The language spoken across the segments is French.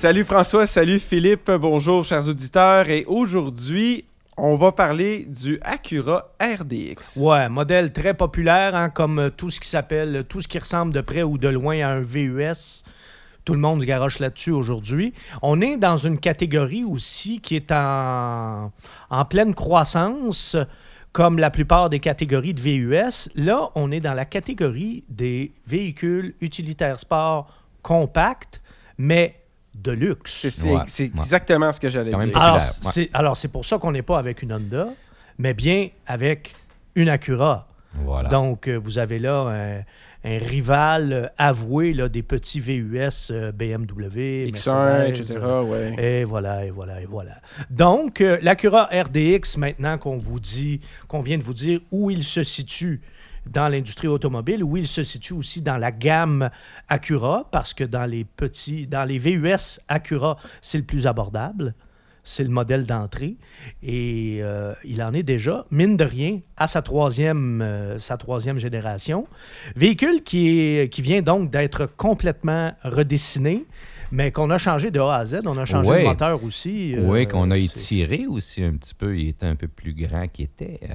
Salut François, salut Philippe, bonjour chers auditeurs. Et aujourd'hui, on va parler du Acura RDX. Ouais, modèle très populaire, hein, comme euh, tout ce qui s'appelle, tout ce qui ressemble de près ou de loin à un VUS. Tout le monde se garoche là-dessus aujourd'hui. On est dans une catégorie aussi qui est en, en pleine croissance, comme la plupart des catégories de VUS. Là, on est dans la catégorie des véhicules utilitaires sport compacts, mais de luxe. C'est Ouais, ouais. exactement ce que j'allais dire. Alors, ouais. c'est alors, c'est pour ça qu'on n'est pas avec une Honda, mais bien avec une Acura. Voilà. Donc, euh, vous avez là un, un rival avoué là, des petits VUS BMW, X1, Mercedes, etc. Ouais. Et voilà, et voilà, et voilà. Donc, euh, l'Acura RDX, maintenant qu'on vous dit, qu'on vient de vous dire où il se situe dans l'industrie automobile, où il se situe aussi dans la gamme Acura, parce que dans les petits, dans les VUS Acura, c'est le plus abordable. C'est le modèle d'entrée. Et euh, il en est déjà, mine de rien, à sa troisième, euh, sa troisième génération. Véhicule qui, est, qui vient donc d'être complètement redessiné, mais qu'on a changé de A à Z. On a changé Ouais. le moteur aussi. euh, oui, qu'on a étiré aussi un petit peu. Il était un peu plus grand qu'il était. euh,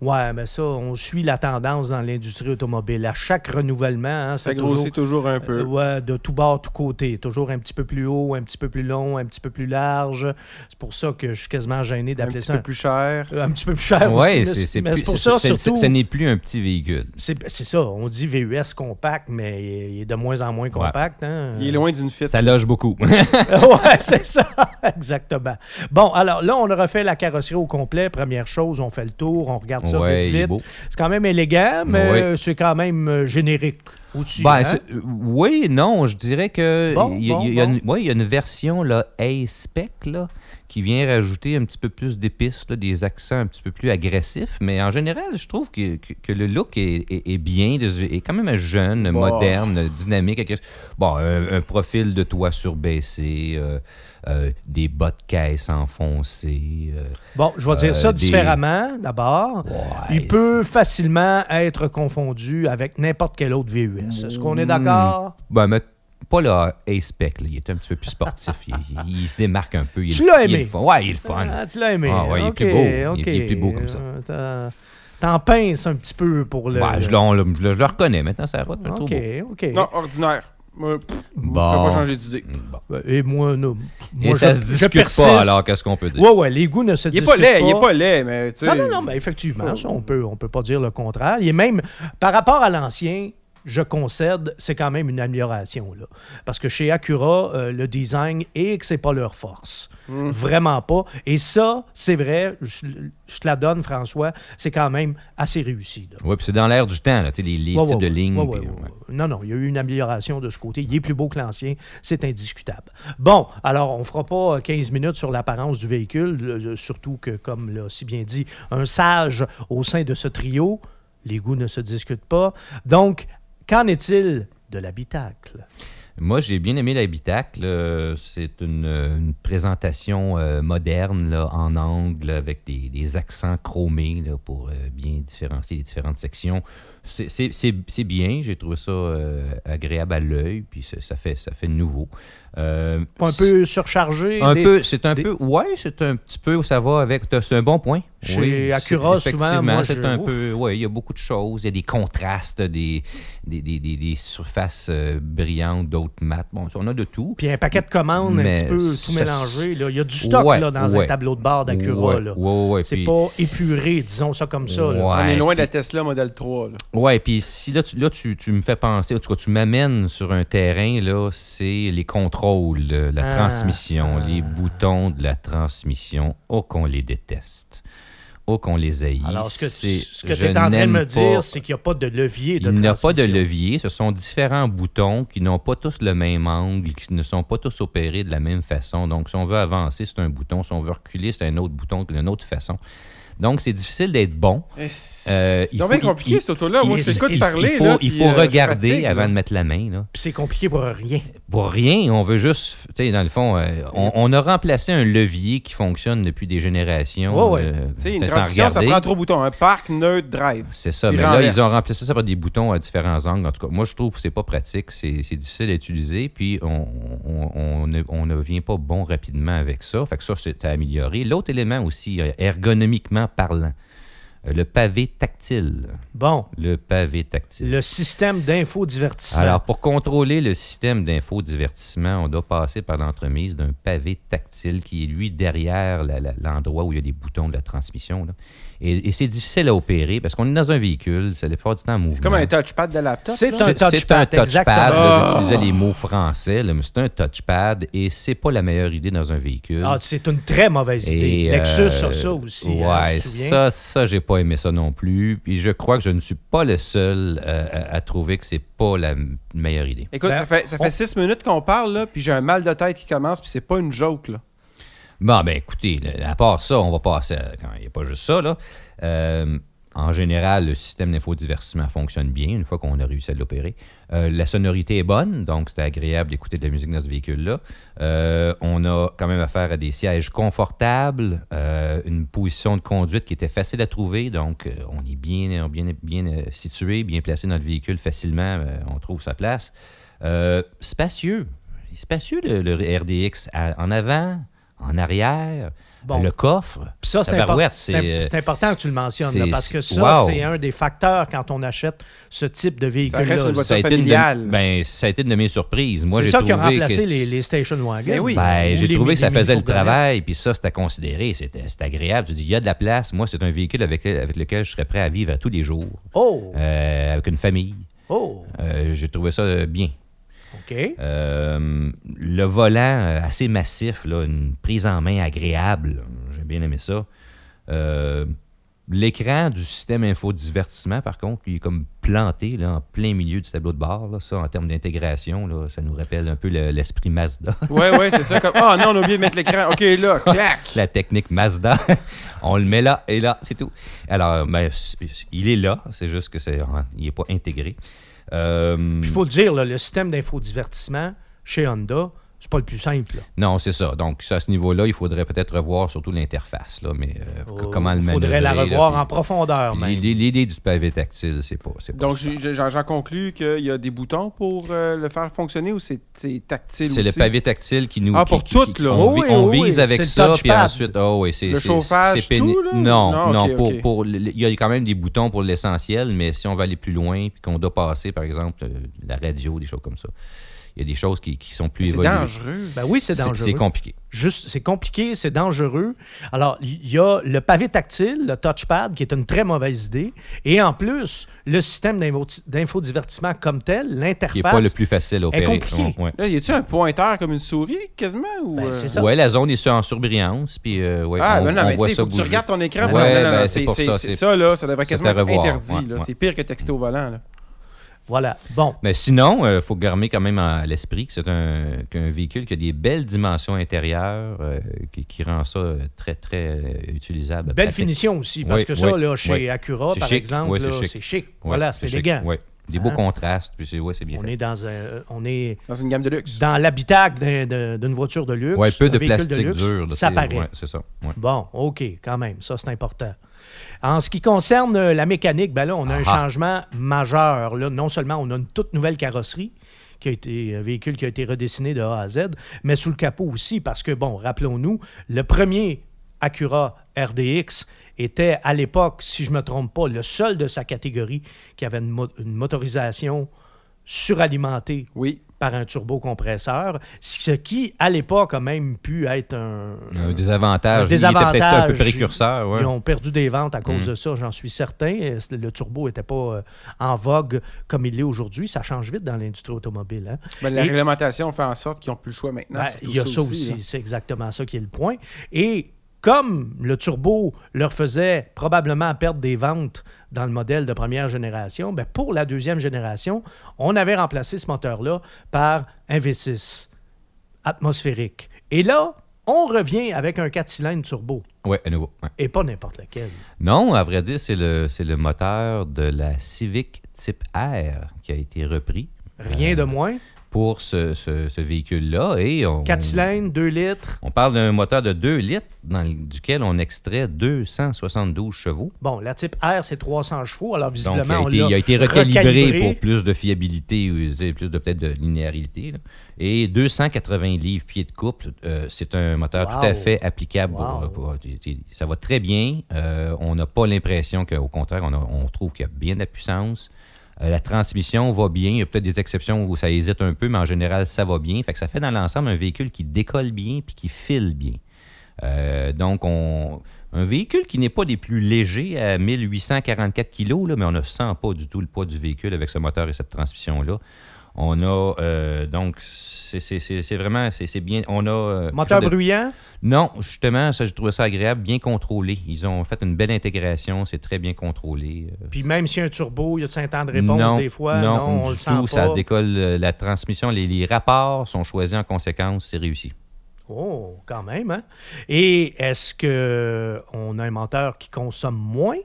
Ouais, mais ça, on suit la tendance dans l'industrie automobile. À chaque renouvellement, hein, Ça c'est grossit toujours, toujours un peu. euh, ouais, de tout bord, tout côté. Toujours un petit peu plus haut, un petit peu plus long, un petit peu plus large. C'est pour ça que je suis quasiment gêné un d'appeler petit ça peu un, plus cher. euh, un petit peu plus cher ouais, aussi. mais c'est c'est mais plus- c'est pour c'est- ça, c'est- surtout... Ce n'est plus un petit véhicule. C'est c'est ça, on dit VUS compact, mais il est de moins en moins compact. hein. Il est loin d'une fit. Ça loge beaucoup. ouais, c'est ça, exactement. Bon, alors là, on a refait la carrosserie au complet. Première chose, on fait le tour, on regarde ça ouais, vite, il est vite. beau. C'est quand même élégant, mais Ouais. c'est quand même euh, générique aussi. Ben, hein? euh, oui, non, je dirais que Bon, il y, a- bon, il y a bon. une, ouais, il y a une version là, A-Spec là, qui vient rajouter un petit peu plus d'épices, des accents un petit peu plus agressifs. Mais en général, je trouve que, que- que le look est, est- est bien, est quand même jeune, Bon. moderne, dynamique. Bon, un, un profil de toit surbaissé, euh, euh, des bas de caisse enfoncés. euh, Bon, je vais dire ça des- différemment, d'abord. ouais, Il peut facilement être confondu avec n'importe quel autre VUS. Est-ce qu'on est d'accord? Ben, mais pas le A-Spec, là. il est un petit peu plus sportif. il, il- il se démarque un peu. Il est Tu l'as il aimé? fun. Ouais, il est le fun. Ah, tu l'as aimé. Ah ouais, il est plus beau. Il est- il plus beau comme ça. Euh, t'en- pinces un petit peu pour le... Ouais, je, le, on le- je le- je le reconnais maintenant, ça route. un OK, trop OK. Non, ordinaire. Moi, pff, Bon. je pas changer d'idée. Bon. Et moi, non. Et Moi, ça je- se discute pas, alors qu'est-ce qu'on peut dire? Ouais, ouais, les goûts ne se Il est discutent pas laid, il est pas laid, mais tu sais. Non, non, non, mais effectivement, ça, on peut, on peut pas dire le contraire. Il est même, par rapport à l'ancien, je concède, c'est quand même une amélioration. Là. Parce que chez Acura, euh, le design et que c'est pas leur force. Mm. Vraiment pas. Et ça, c'est vrai, je, je te la donne, François, c'est quand même assez réussi. Oui, puis c'est dans l'air du temps, là, les, les Ouais, types ouais, de lignes. ouais, ouais, puis, ouais, ouais. ouais. Non, non, il y a eu une amélioration de ce côté. Il est plus beau que l'ancien, c'est indiscutable. Bon, alors, on fera pas euh, 15 minutes sur l'apparence du véhicule, euh, surtout que, comme l'a si bien dit, un sage au sein de ce trio, les goûts ne se discutent pas. Donc, qu'en est-il de l'habitacle? Moi, j'ai bien aimé l'habitacle. Euh, C'est une, présentation euh, moderne en angle avec des, accents chromés pour euh, bien différencier les différentes sections. C'est- bien. J'ai trouvé ça agréable à l'œil, puis fait, ça fait nouveau. Euh, Pas un peu surchargé? Un des- peu, c'est un des- peu, ouais, c'est un petit peu, ça va avec, c'est un bon point. Chez Oui, Acura, souvent, moi, c'est je- un ouf. peu, ouais, il y a beaucoup de choses, il y a des contrastes, des, des, des, des- des surfaces euh, brillantes, d'autres mates, bon, on a de tout. Puis un paquet de commandes un petit peu tout ça- mélangé. là. Il y a du stock Ouais, là, dans ouais. un tableau de bord d'Acura. Ouais, C'est puis- pas épuré, disons ça comme ça. là. On est loin de la Tesla Model 3. Là. Ouais, puis si là, tu, là tu, tu me fais penser, en tout cas, tu m'amènes sur un terrain, là, c'est les contrôles, euh, la Ah, transmission, ah. les boutons de la transmission. Oh, qu'on les déteste. Oh, qu'on les haït. Alors, ce que tu ce que je es en train de me dire, pas- c'est qu'il n'y a pas de levier de Il n'y a pas de levier. Ce sont différents boutons qui n'ont pas tous le même angle, qui ne sont pas tous opérés de la même façon. Donc, si on veut avancer, c'est un bouton. Si on veut reculer, c'est un autre bouton d'une autre façon. Donc, c'est difficile d'être bon. Eh, C'est Euh, bien compliqué, il- cette auto-là. Moi, il- je t'écoute parler. il faut, là, il puis, faut euh, regarder fatigue, avant là. de mettre la main. Là. Puis c'est compliqué pour rien. Pour rien, on veut juste, tu sais, dans le fond, euh, on, on a remplacé un levier qui fonctionne depuis des générations. Ouais, ouais. euh, Tu sais, une transmission, ça prend trois boutons. Un parc, neutre, drive. C'est ça, mais là, ils ont remplacé ça par des boutons à différents angles. En tout cas, moi, je trouve que c'est pas pratique, c'est c'est difficile à utiliser, puis on, on, on ne, on ne vient pas bon rapidement avec ça. Fait que ça, c'est à améliorer. L'autre élément aussi, euh, parlant, euh, le pavé tactile. Bon, Le pavé tactile. le système d'infodivertissement. Alors, pour contrôler le système d'infodivertissement, on doit passer par l'entremise d'un pavé tactile qui est, lui, derrière l'endroit où il y a des boutons de la transmission. là. Et, et c'est difficile à opérer parce qu'on est dans un véhicule, ça fait du temps en mouvement. C'est comme un touchpad de laptop. C'est un C'est- C'est un touchpad, touchpad. Ah. J'utilisais les mots français, là, mais c'est un touchpad et c'est pas la meilleure idée dans un véhicule. Ah, c'est une très mauvaise idée. Et, Lexus euh, a ça aussi. hein, Ouais, ça, ça, j'ai pas aimé ça non plus. Puis je crois que je ne suis pas le seul euh, à, à trouver que c'est pas la meilleure idée. Écoute, Ben, ça fait, ça fait on- six minutes qu'on parle, là, puis j'ai un mal de tête qui commence, puis c'est pas une joke, là. Bon, ben écoutez, à part ça, on va passer à- il n'y a pas juste ça, là. Euh, en général, le système d'infodivertissement fonctionne bien une fois qu'on a réussi à l'opérer. Euh, la sonorité est bonne, donc c'est agréable d'écouter de la musique dans ce véhicule-là. Euh, on a quand même affaire à des sièges confortables, une position de conduite qui était facile à trouver, donc on est bien, bien, bien situé, bien placé dans le véhicule facilement, on trouve sa place. Spacieux, spacieux le, RDX, en avant, en arrière, Bon. le coffre. Puis ça, c'est euh, important que tu le mentionnes, là, parce que ça, wow. c'est un des facteurs quand on achète ce type de véhicule-là. ça a été une de, familiale. ben, ça a été une de mes surprises. Moi, C'est j'ai ça trouvé qui a remplacé que les, les station wagons. Ben oui. Ben, j'ai trouvé que ça faisait le travail, puis ça, c'était considéré, c'était c'était agréable. Tu dis, il y a de la place. Moi, c'est un véhicule avec, avec lequel je serais prêt à vivre à tous les jours, Oh, euh, avec une famille. oh, Euh, j'ai trouvé ça bien. OK. Euh, le volant euh, assez massif, là, une prise en main agréable. J'ai bien aimé ça. Euh, L'écran du système infodivertissement, par contre, il est comme planté là, en plein milieu du tableau de bord. là. Ça, en termes d'intégration, ça nous rappelle un peu le- l'esprit Mazda. Ouais, ouais, c'est ça. Comme... Oh non, on a oublié de mettre l'écran. OK, là, clac. la technique Mazda. on le met là et là, c'est tout. Alors, ben, il est là, c'est juste que c'est, il n'est pas intégré. Euh, Puis il faut le dire, là, le système d'infodivertissement chez Honda, c'est pas le plus simple. là. Non, c'est ça. Donc, à ce niveau-là, il faudrait peut-être revoir surtout l'interface, là, mais euh, Oh, comment le Il manœuvrer. faudrait la là, revoir puis- en profondeur, même. l'idée- L'idée du pavé tactile, c'est pas, c'est pas Donc, j'en j'en conclus qu'il y a des boutons pour euh, le faire fonctionner ou c'est c'est tactile C'est le pavé tactile qui nous. Ah, pour qui- toutes, qui- là. On, Oui, on oui, vise oui, avec c'est le ça, puis ensuite. oh, oui, c'est, Le c'est- chauffage, c'est péni- tout, là? Non, Non, non, pour, pour il y a quand même des boutons pour l'essentiel, mais si on va aller plus loin, puis qu'on doit passer, par exemple, euh, la radio, des choses comme ça, il y a des choses qui, qui sont plus C'est évoluées. dangereux. Ben oui, c'est C'est- dangereux. C'est compliqué. Juste, c'est compliqué, c'est dangereux. Alors, il y a le pavé tactile, le touchpad, qui est une très mauvaise idée. Et en plus, le système d'info- d'infodivertissement comme tel, Qui l'interface. n'est pas le plus facile à opérer. compliqué. Ouais. Là, y a-tu un pointeur comme une souris, quasiment? Ou, Ben, euh, c'est ça. Ouais, la zone est sur- en surbrillance, puis euh, ouais, Ah, on, ben non, on mais tu voit ça faut que tu bouger. regardes ton écran. Ouais, Non, non, non, ben, c'est c'est pour c'est- ça, c'est c'est- ça, là. Ça devrait c'est quasiment être interdit. Ouais, là. ouais. C'est pire que texter au volant. Là. Voilà. Bon. Mais sinon, il faut garder quand même à l'esprit que c'est un, qu'un véhicule qui a des belles dimensions intérieures, euh, qui, qui rend ça euh, très, très euh, utilisable. Belle pratique. finition aussi, parce Oui, que ça, oui, là, chez oui. Acura, par chic. exemple, Oui, c'est chic. chic. Voilà, c'est chic. élégant. Des beaux Hein? contrastes, puis c'est, ouais, c'est bien On fait. est dans un, on est Dans une gamme de luxe. dans l'habitacle d'un- d'un- d'une voiture de luxe. Ouais, peu de plastique luxe, dur. là, ça paraît. ouais, c'est ça. ouais. Bon, OK, quand même, ça c'est important. En ce qui concerne euh, la mécanique, ben là, on a un Ah ah. changement majeur. Là. Non seulement on a une toute nouvelle carrosserie, qui a été un véhicule qui a été redessiné de A à Z, mais sous le capot aussi, parce que, bon, rappelons-nous, le premier Acura RDX était à l'époque, si je ne me trompe pas, le seul de sa catégorie qui avait une, mo- une motorisation suralimentée Oui. Par un turbocompresseur, ce qui, à l'époque, a même pu être un, Un désavantage. Un Il était peut-être un peu désavantage. précurseur. ouais. Ils ont perdu des ventes à cause Mm. de ça, j'en suis certain. Le turbo n'était pas euh, en vogue comme il l'est aujourd'hui. Ça change vite dans l'industrie automobile. hein. Ben, la Et- réglementation fait en sorte qu'ils n'ont plus le choix maintenant. Ben, il y a ça aussi, là. c'est exactement ça qui est le point. Et comme le turbo leur faisait probablement perdre des ventes dans le modèle de première génération, ben pour la deuxième génération, on avait remplacé ce moteur-là par un V6 atmosphérique. Et là, On revient avec un 4 cylindres turbo. Oui, à nouveau. ouais. Et pas n'importe lequel. Non, à vrai dire, c'est le, c'est le moteur de la Civic Type R qui a été repris Rien de moins. Pour ce, ce- ce véhicule-là. Et on, 4 cylindres, 2 litres. on parle d'un moteur de 2 litres dans le- duquel on extrait 272 chevaux. Bon, la type R, c'est 300 chevaux. Alors, Donc, visiblement, il a, on été, l'a il a été recalibré recalibré. pour plus de fiabilité, ou, plus de peut-être de linéarité. là. Et 280 livres pieds de couple, euh, c'est un moteur Wow. tout à fait applicable. Wow. pour- ça va très bien. Euh, on n'a pas l'impression qu'au contraire, on, a- on trouve qu'il y a bien de la puissance. Euh, la transmission va bien. Il y a peut-être des exceptions où ça hésite un peu, mais en général, ça va bien. Fait que ça fait dans l'ensemble un véhicule qui décolle bien puis qui file bien. Euh, donc, on, un véhicule qui n'est pas des plus légers à 1844 kg, mais on ne sent pas du tout le poids du véhicule avec ce moteur et cette transmission-là. On a, euh, donc, c'est vraiment, c'est bien. On a. euh, Moteur de- bruyant? Non, justement, ça, je trouvais ça agréable, bien contrôlé. Ils ont fait une belle intégration, c'est très bien contrôlé. Euh, Puis même s'il y a un turbo, il y a un temps de réponse non, des fois? non, Non, on du le sent tout, pas. ça décolle la transmission, les, les rapports sont choisis en conséquence, c'est réussi. Oh, quand même. Hein? Et est-ce que on a un moteur qui consomme moins,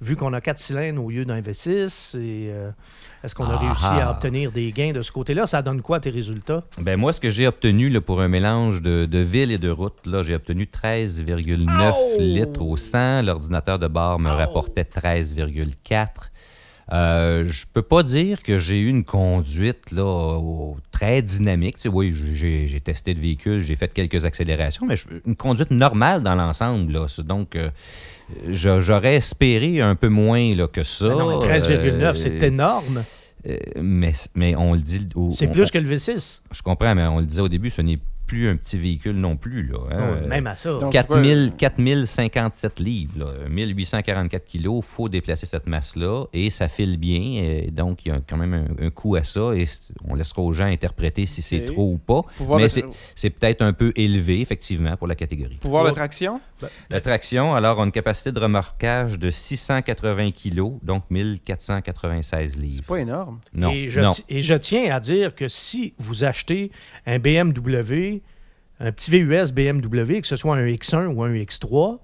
vu qu'on a 4 cylindres au lieu d'un V6? Et, euh, est-ce qu'on a Ah réussi ah. à obtenir des gains de ce côté-là? Ça donne quoi tes résultats? Ben moi, ce que j'ai obtenu là, pour un mélange de, de ville et de route, là, j'ai obtenu 13,9 Oh! litres au 100. L'ordinateur de bord me Oh! rapportait 13,4. Euh, je peux pas dire que j'ai eu une conduite là, au- très dynamique. Tu sais, oui, j'ai j'ai testé le véhicule, j'ai fait quelques accélérations, mais je- une conduite normale dans l'ensemble. là. Donc, euh, je- j'aurais espéré un peu moins là, que ça. Ben non, mais 13,9, Euh, c'est énorme. Euh, mais, mais on le dit. au- C'est on- plus que le V6. je comprends, mais on le disait au début, ce n'est plus un petit véhicule non plus. Là, hein. Non, même à ça. donc- 4000, 4057 livres, là, 1844 kilos, il faut déplacer cette masse-là et ça file bien. et donc, il y a quand même un, un coût à ça et on laissera aux gens interpréter si c'est trop ou pas. Pouvoir mais c'est c'est peut-être un peu élevé, effectivement, pour la catégorie. Pouvoir de traction? La traction, alors, a une capacité de remorquage de 680 kilos, donc 1496 livres. C'est pas énorme. Non, et, je non. ti- et je tiens à dire que si vous achetez un BMW, un petit VUS BMW, que ce soit un X1 ou un X3,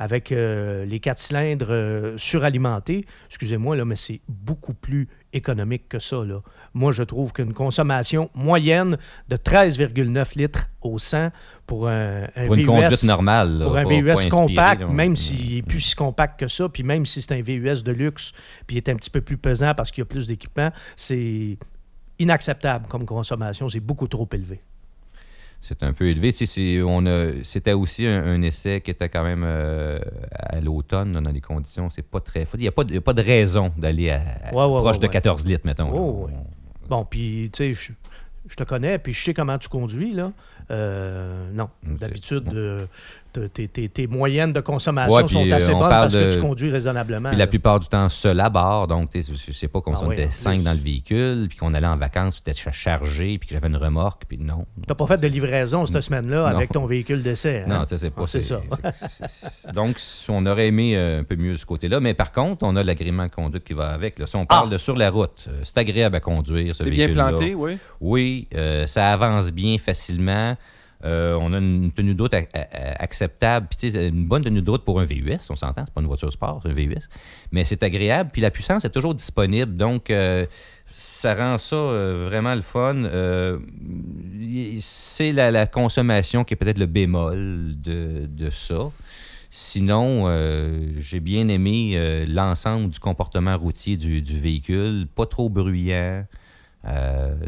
avec euh, les quatre cylindres euh, suralimentés, excusez-moi, là, mais c'est beaucoup plus économique que ça. Là. Moi, je trouve qu'une consommation moyenne de 13,9 litres au 100 pour un, un Pour une VUS, conduite normale. là, pour un pas- VUS pas inspiré, compact, là. même s'il est plus si compact que ça, puis même si c'est un VUS de luxe, puis il est un petit peu plus pesant parce qu'il y a plus d'équipement, c'est inacceptable comme consommation. C'est beaucoup trop élevé. C'est un peu élevé. Tu sais, c'est- on a- C'était aussi un, un essai qui était quand même euh, à l'automne, dans les conditions. C'est pas très. Il n'y a, a pas de raison d'aller à, à Ouais, ouais, proche ouais, de ouais. 14 litres, mettons. Oh. Bon, puis, tu sais, je, je te connais, puis je sais comment tu conduis, là. Euh, non, d'habitude, euh, tes, tes- tes moyennes de consommation Ouais, sont assez euh, on bonnes parce que tu conduis raisonnablement. Puis la plupart du temps, seul à bord. Donc, tu sais, je sais pas, comme Ah si on oui, était cinq plus. dans le véhicule, puis qu'on allait en vacances, puis peut-être chargé, puis que j'avais une remorque, puis non. T'as pas fait de livraison cette semaine-là avec ton véhicule d'essai. hein? Non, ça, c'est pas Ah, c'est ça. Donc, on aurait aimé un peu mieux ce côté-là. Mais par contre, on a l'agrément de conduite qui va avec. Là. Si on parle Ah! de sur la route, c'est agréable à conduire. ce C'est bien planté, oui. Oui, euh, ça avance bien facilement. Euh, on a une tenue de route acceptable. Puis, une bonne tenue de route pour un VUS, on s'entend. C'est pas une voiture sport, c'est un VUS. Mais c'est agréable. Puis la puissance est toujours disponible. Donc, euh, ça rend ça euh, vraiment le fun. C'est la, consommation qui est peut-être le bémol de, de ça. Sinon, j'ai bien aimé l'ensemble du comportement routier du, véhicule. Pas trop bruyant.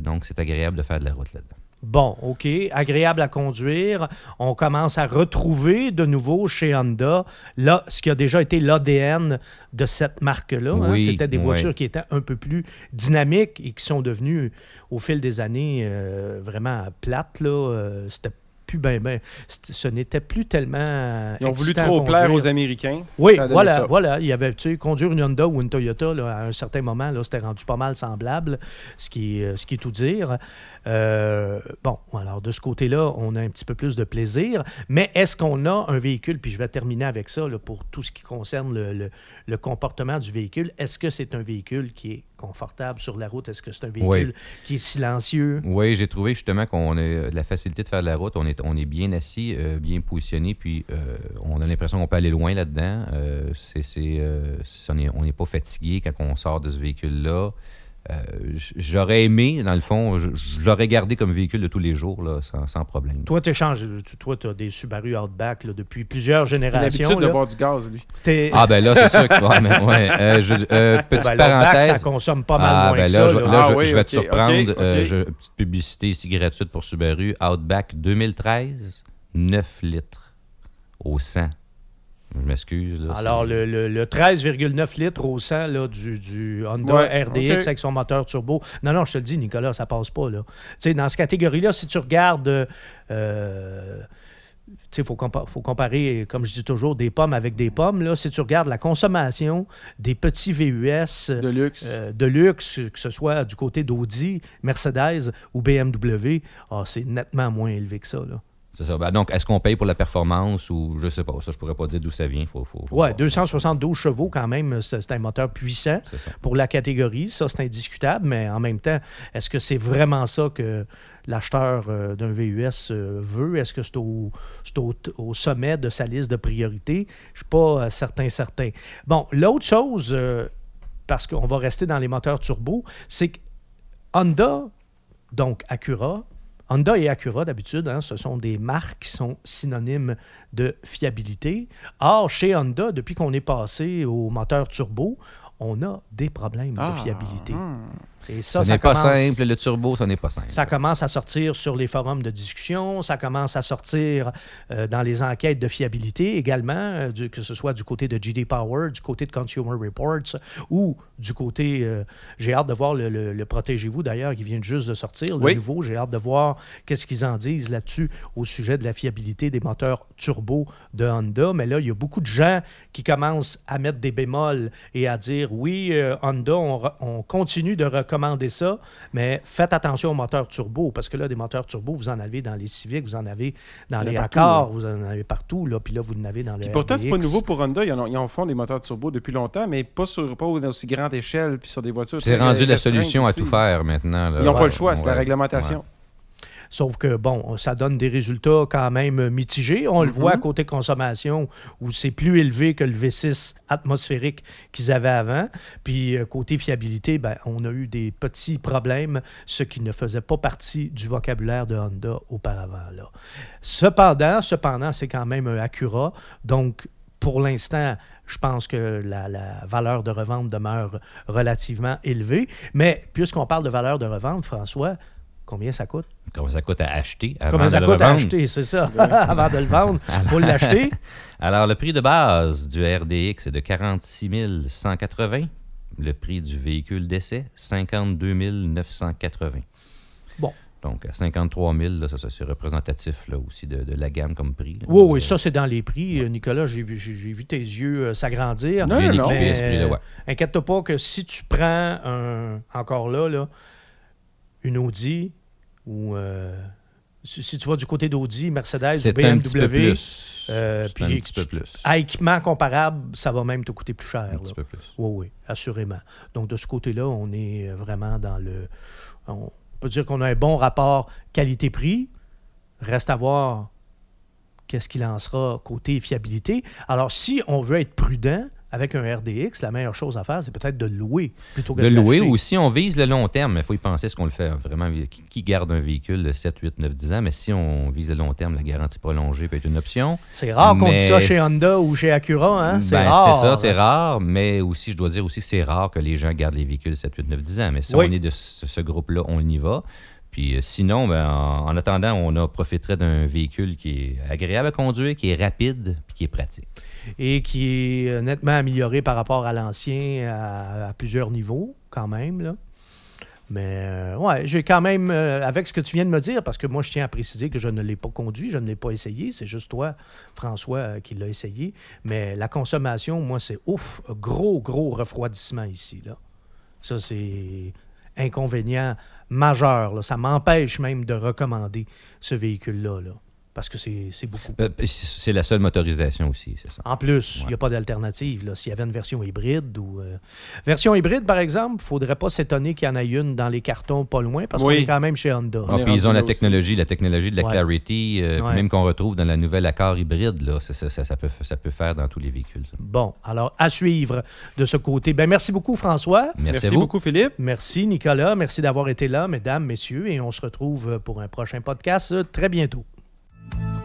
Donc, c'est agréable de faire de la route là-dedans. Bon, OK. Agréable à conduire. On commence à retrouver de nouveau chez Honda là, ce qui a déjà été l'ADN de cette marque-là. hein. Oui, C'était des voitures qui étaient un peu plus dynamiques et qui sont devenues, au fil des années, euh, vraiment plates. Là. Euh, C'était plus ben, ben, ce n'était plus tellement. Ils ont voulu trop plaire aux Américains. Oui, voilà, ça. voilà. Il y avait, tu sais, conduire une Honda ou une Toyota, là, à un certain moment, là, c'était rendu pas mal semblable, ce qui, euh, ce qui est tout dire. Euh, bon, alors de ce côté-là, on a un petit peu plus de plaisir. Mais est-ce qu'on a un véhicule, puis je vais terminer avec ça là, pour tout ce qui concerne le, le- le comportement du véhicule. Est-ce que c'est un véhicule qui est confortable sur la route? Est-ce que c'est un véhicule qui est silencieux? Oui, j'ai trouvé justement qu'on a la facilité de faire de la route. On est, on est bien assis, euh, bien positionné, puis euh, on a l'impression qu'on peut aller loin là-dedans. Euh, c'est, on n'est pas fatigué quand on sort de ce véhicule-là. Euh, j'aurais aimé, dans le fond, je, je l'aurais gardé comme véhicule de tous les jours, là, sans, sans problème. Toi, tu toi, tu as des Subaru Outback là, depuis plusieurs Il a générations. l'habitude de boire du gaz, lui. Ah, ben là, c'est sûr que. ouais, mais, ouais, euh, je- euh, petite Ben, l'Outback, ça parenthèse. consomme pas mal Ah, moins ben que là, ça. je, là. là, Ah je- oui, je vais te surprendre. Euh, petite publicité ici gratuite pour Subaru. Outback 2013, 9 litres au 100. Je m'excuse. Alors, le, le- le 13,9 litres au 100 là, du, du Honda Ouais, RDX avec son moteur turbo. Non, non, je te le dis, Nicolas, ça passe pas. Là. Tu sais, dans cette catégorie-là, si tu regardes. euh, euh, il faut, compa- faut comparer, comme je dis toujours, des pommes avec des pommes. Là. Si tu regardes la consommation des petits VUS De luxe. euh, de luxe, que ce soit du côté d'Audi, Mercedes ou BMW, ah, c'est nettement moins élevé que ça. Là. C'est ça. Ben, donc, est-ce qu'on paye pour la performance ou je sais pas. Ça, je pourrais pas dire d'où ça vient. Faut, faut, faut Ouais, voir. 272 chevaux quand même, c'est un moteur puissant. Pour la catégorie. Ça, c'est indiscutable, mais en même temps, est-ce que c'est vraiment ça que l'acheteur euh, d'un VUS euh, veut? Est-ce que c'est au, c'est au, au sommet de sa liste de priorités? Je ne suis pas euh, certain, certain. Bon, l'autre chose, parce qu'on va rester dans les moteurs turbo, c'est que Honda, donc Acura, Honda et Acura, d'habitude, hein, ce sont des marques qui sont synonymes de fiabilité. Or, chez Honda, depuis qu'on est passé au moteur turbo, on a des problèmes Ah, de fiabilité. hum. Et Ça, ça, n'est pas commence- simple. Le turbo, ça n'est pas simple. ça commence à sortir sur les forums de discussion, ça commence à sortir euh, dans les enquêtes de fiabilité également, euh, du- que ce soit du côté de GD Power, du côté de Consumer Reports ou du côté. euh, j'ai hâte de voir le, le- le Protégez-vous d'ailleurs, qui vient juste de sortir, le Oui. nouveau. J'ai hâte de voir qu'est-ce qu'ils en disent là-dessus au sujet de la fiabilité des moteurs turbo de Honda. Mais là, il y a beaucoup de gens qui commencent à mettre des bémols et à dire oui, euh, Honda, on, on continue de recommander ça, mais faites attention aux moteurs turbo, parce que là, des moteurs turbo, vous en avez dans les Civic, vous en avez dans les partout, Accords, vous en avez partout, là, puis là, vous en avez dans le Puis pourtant, c'est pas nouveau pour Honda. Ils en, ont, ils en font des moteurs turbo depuis longtemps, mais pas sur pas aussi grande échelle puis sur des voitures. C'est rendu la solution à tout faire maintenant. là. Ils n'ont pas le choix, c'est la réglementation. ouais. Sauf que, bon, ça donne des résultats quand même mitigés. On le Mhm. voit côté consommation, où c'est plus élevé que le V6 atmosphérique qu'ils avaient avant. Puis euh, côté fiabilité, ben, on a eu des petits problèmes, ce qui ne faisait pas partie du vocabulaire de Honda auparavant. Là. Cependant, cependant, c'est quand même un Acura. Donc, pour l'instant, je pense que la, la valeur de revente demeure relativement élevée. Mais puisqu'on parle de valeur de revente, François, combien ça coûte? Combien ça coûte à acheter avant Combien de ça le coûte à acheter, c'est ça. Avant de le vendre, il faut l'acheter. Alors, le prix de base du RDX est de 46 180. Le prix du véhicule d'essai, 52 980. Bon. Donc, à 53 000, là, ça, ça, c'est représentatif là, aussi de, de la gamme comme prix. là. Oui, oui, Euh, ça, c'est dans les prix. Euh, Nicolas, j'ai vu, j'ai j'ai vu tes yeux euh, s'agrandir. Non, non, non. Mais, ouais. Inquiète-toi pas que si tu prends un, encore là, là, une Audi ou euh, si, tu vas du côté d'Audi, Mercedes ou C'est un petit peu BMW, plus. euh, un puis petit tu- peu plus. à équipement comparable, ça va même te coûter plus cher. Un là. petit peu plus. Oui, oui, assurément. Donc, de ce côté-là, on est vraiment dans le. On peut dire qu'on a un bon rapport qualité-prix. Reste à voir qu'est-ce qu'il en sera côté fiabilité. Alors, si on veut être prudent avec un RDX, la meilleure chose à faire, c'est peut-être de louer plutôt que Le de louer ou si on vise le long terme, il faut y penser ce qu'on le fait vraiment. Qui, garde un véhicule de 7, 8, 9, 10 ans, mais si on vise le long terme, la garantie prolongée peut être une option. C'est rare qu'on dise ça chez Honda ou chez Acura. Hein? C'est Ben, rare. C'est ça, c'est rare, mais aussi, je dois dire aussi c'est rare que les gens gardent les véhicules 7, 8, 9, 10 ans. Mais si Oui. on est de ce, ce groupe-là, on y va. Puis euh, sinon, ben, en, en attendant, on profiterait d'un véhicule qui est agréable à conduire, qui est rapide, puis qui est pratique. et qui est euh, nettement amélioré par rapport à l'ancien à, plusieurs niveaux, quand même. Mais euh, ouais, j'ai quand même, euh, avec ce que tu viens de me dire, parce que moi, je tiens à préciser que je ne l'ai pas conduit, je ne l'ai pas essayé, c'est juste toi, François, qui l'a essayé. Mais la consommation, moi, c'est ouf, gros, gros refroidissement ici. Là. Ça, c'est inconvénient majeur. Ça m'empêche même de recommander ce véhicule-là. là, parce que c'est beaucoup. Euh, C'est la seule motorisation aussi, c'est ça. En plus, il n'y a pas d'alternative. S'il y avait une version hybride ou. euh, Version hybride, par exemple, il ne faudrait pas s'étonner qu'il y en ait une dans les cartons pas loin, parce Oui. qu'on est quand même chez Honda. Ah, puis ils ont la aussi. technologie, la technologie de la Ouais. Clarity, euh, Ouais. même qu'on retrouve dans la nouvelle Accord hybride, là, ça, ça- ça- ça peut, ça peut faire dans tous les véhicules. ça. Bon, alors à suivre de ce côté. Ben, merci beaucoup, François. Merci, Merci à vous. beaucoup, Philippe. Merci, Nicolas. Merci d'avoir été là, mesdames, messieurs. Et on se retrouve pour un prochain podcast très bientôt. Thank you.